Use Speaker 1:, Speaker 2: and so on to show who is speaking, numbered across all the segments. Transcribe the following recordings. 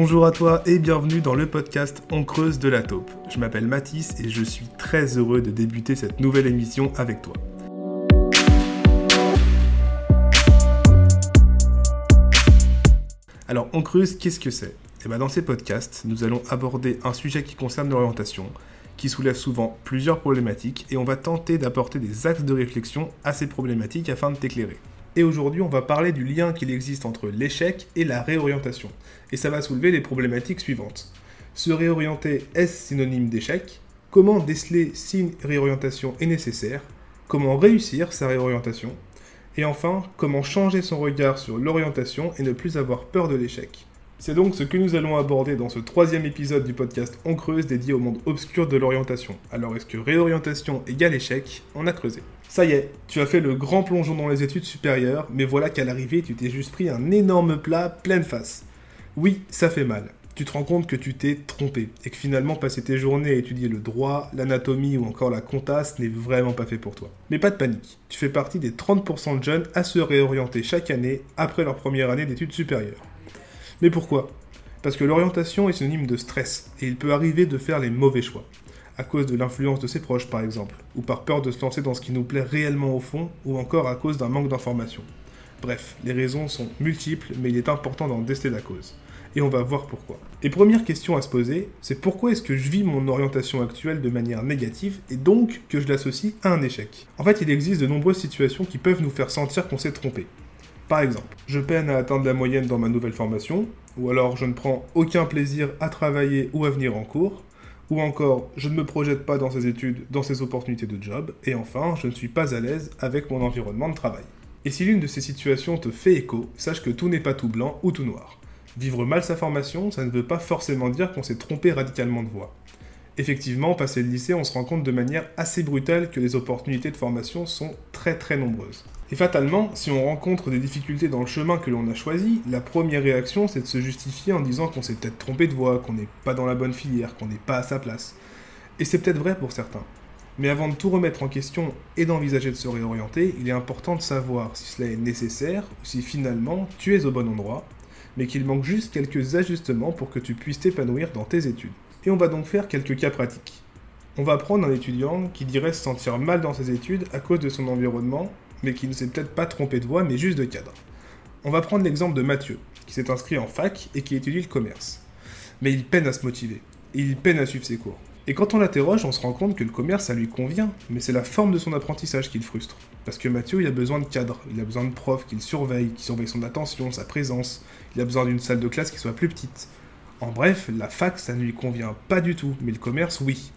Speaker 1: Bonjour à toi et bienvenue dans le podcast On creuse de la taupe. Je m'appelle Mathis et je suis très heureux de débuter cette nouvelle émission avec toi. Alors On creuse, qu'est-ce que c'est? Et bien Dans ces podcasts, nous allons aborder un sujet qui concerne l'orientation, qui soulève souvent plusieurs problématiques et on va tenter d'apporter des axes de réflexion à ces problématiques afin de t'éclairer. Et aujourd'hui, on va parler du lien qu'il existe entre l'échec et la réorientation. Et ça va soulever les problématiques suivantes. Se réorienter, est-ce synonyme d'échec? Comment déceler si une réorientation est nécessaire? Comment réussir sa réorientation? Et enfin, comment changer son regard sur l'orientation et ne plus avoir peur de l'échec? C'est donc ce que nous allons aborder dans ce troisième épisode du podcast On creuse dédié au monde obscur de l'orientation. Alors est-ce que réorientation égale échec? On a creusé. Ça y est, tu as fait le grand plongeon dans les études supérieures, mais voilà qu'à l'arrivée tu t'es juste pris un énorme plat pleine face. Oui, ça fait mal. Tu te rends compte que tu t'es trompé et que finalement passer tes journées à étudier le droit, l'anatomie ou encore la comptasse n'est vraiment pas fait pour toi. Mais pas de panique, tu fais partie des 30% de jeunes à se réorienter chaque année après leur première année d'études supérieures. Mais pourquoi? Parce que l'orientation est synonyme de stress, et il peut arriver de faire les mauvais choix, à cause de l'influence de ses proches par exemple, ou par peur de se lancer dans ce qui nous plaît réellement au fond, ou encore à cause d'un manque d'information. Bref, les raisons sont multiples, mais il est important d'en déceler la cause. Et on va voir pourquoi. Et première question à se poser, c'est pourquoi est-ce que je vis mon orientation actuelle de manière négative et donc que je l'associe à un échec? En fait, il existe de nombreuses situations qui peuvent nous faire sentir qu'on s'est trompé. Par exemple, je peine à atteindre la moyenne dans ma nouvelle formation, ou alors je ne prends aucun plaisir à travailler ou à venir en cours, ou encore je ne me projette pas dans ces études, dans ces opportunités de job, et enfin je ne suis pas à l'aise avec mon environnement de travail. Et si l'une de ces situations te fait écho, sache que tout n'est pas tout blanc ou tout noir. Vivre mal sa formation, ça ne veut pas forcément dire qu'on s'est trompé radicalement de voie. Effectivement, passé le lycée, on se rend compte de manière assez brutale que les opportunités de formation sont très nombreuses. Et fatalement, si on rencontre des difficultés dans le chemin que l'on a choisi, la première réaction c'est de se justifier en disant qu'on s'est peut-être trompé de voie, qu'on n'est pas dans la bonne filière, qu'on n'est pas à sa place. Et c'est peut-être vrai pour certains. Mais avant de tout remettre en question et d'envisager de se réorienter, il est important de savoir si cela est nécessaire ou si finalement tu es au bon endroit, mais qu'il manque juste quelques ajustements pour que tu puisses t'épanouir dans tes études. Et on va donc faire quelques cas pratiques. On va prendre un étudiant qui dirait se sentir mal dans ses études à cause de son environnement mais qui ne s'est peut-être pas trompé de voie, mais juste de cadre. On va prendre l'exemple de Mathieu, qui s'est inscrit en fac et qui étudie le commerce. Mais il peine à se motiver, et il peine à suivre ses cours. Et quand on l'interroge, on se rend compte que le commerce, ça lui convient, mais c'est la forme de son apprentissage qui le frustre. Parce que Mathieu, il a besoin de cadre, il a besoin de profs qui le surveillent, qui surveillent son attention, sa présence, il a besoin d'une salle de classe qui soit plus petite. En bref, la fac, ça ne lui convient pas du tout, mais le commerce, oui.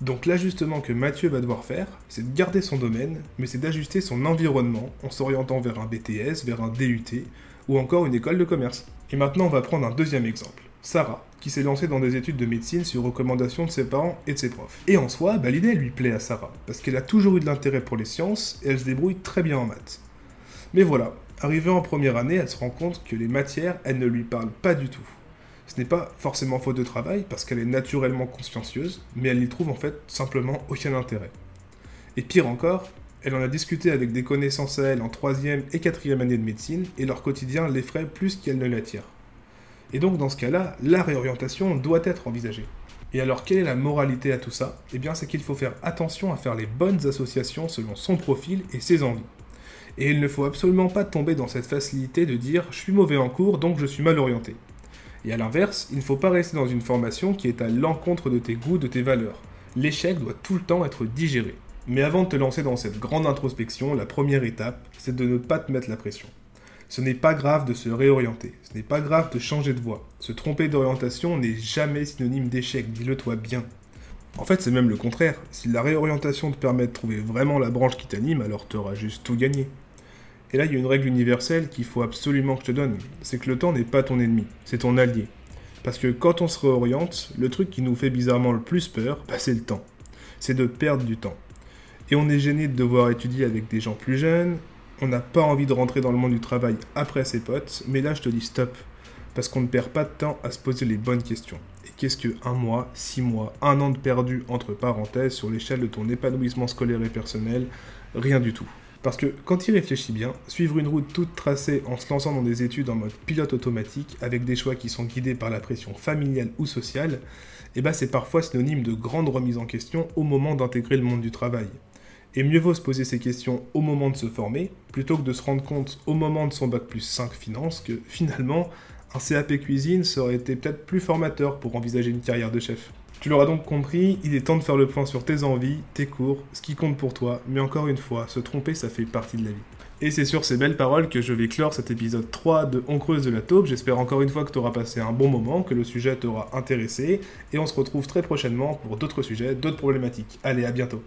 Speaker 1: Donc l'ajustement que Mathieu va devoir faire, c'est de garder son domaine, mais c'est d'ajuster son environnement en s'orientant vers un BTS, vers un DUT ou encore une école de commerce. Et maintenant on va prendre un deuxième exemple. Sarah, qui s'est lancée dans des études de médecine sur recommandation de ses parents et de ses profs. Et en soi, bah, l'idée lui plaît à Sarah, parce qu'elle a toujours eu de l'intérêt pour les sciences et elle se débrouille très bien en maths. Mais voilà, arrivée en première année, elle se rend compte que les matières, elles ne lui parlent pas du tout. Ce n'est pas forcément faute de travail, parce qu'elle est naturellement consciencieuse, mais elle n'y trouve en fait simplement aucun intérêt. Et pire encore, elle en a discuté avec des connaissances à elle en troisième et quatrième année de médecine, et leur quotidien l'effraie plus qu'elle ne l'attire. Et donc dans ce cas-là, la réorientation doit être envisagée. Et alors quelle est la moralité à tout ça? Eh bien c'est qu'il faut faire attention à faire les bonnes associations selon son profil et ses envies. Et il ne faut absolument pas tomber dans cette facilité de dire je suis mauvais en cours donc je suis mal orienté. Et à l'inverse, il ne faut pas rester dans une formation qui est à l'encontre de tes goûts, de tes valeurs. L'échec doit tout le temps être digéré. Mais avant de te lancer dans cette grande introspection, la première étape, c'est de ne pas te mettre la pression. Ce n'est pas grave de se réorienter, ce n'est pas grave de changer de voie. Se tromper d'orientation n'est jamais synonyme d'échec, dis-le toi bien. En fait, c'est même le contraire. Si la réorientation te permet de trouver vraiment la branche qui t'anime, alors tu auras juste tout gagné. Et là, il y a une règle universelle qu'il faut absolument que je te donne. C'est que le temps n'est pas ton ennemi, c'est ton allié. Parce que quand on se réoriente, le truc qui nous fait bizarrement le plus peur, bah, c'est le temps. C'est de perdre du temps. Et on est gêné de devoir étudier avec des gens plus jeunes, on n'a pas envie de rentrer dans le monde du travail après ses potes, mais là je te dis stop. Parce qu'on ne perd pas de temps à se poser les bonnes questions. Et qu'est-ce que un mois, six mois, un an de perdu entre parenthèses sur l'échelle de ton épanouissement scolaire et personnel? Rien du tout. Parce que quand il réfléchit bien, suivre une route toute tracée en se lançant dans des études en mode pilote automatique, avec des choix qui sont guidés par la pression familiale ou sociale, eh ben c'est parfois synonyme de grande remise en question au moment d'intégrer le monde du travail. Et mieux vaut se poser ces questions au moment de se former, plutôt que de se rendre compte au moment de son bac plus 5 finance que finalement, un CAP cuisine serait peut-être plus formateur pour envisager une carrière de chef. Tu l'auras donc compris, il est temps de faire le point sur tes envies, tes cours, ce qui compte pour toi, mais encore une fois, se tromper, ça fait partie de la vie. Et c'est sur ces belles paroles que je vais clore cet épisode 3 de On creuse de la taupe. J'espère encore une fois que tu auras passé un bon moment, que le sujet t'aura intéressé, et on se retrouve très prochainement pour d'autres sujets, d'autres problématiques. Allez, à bientôt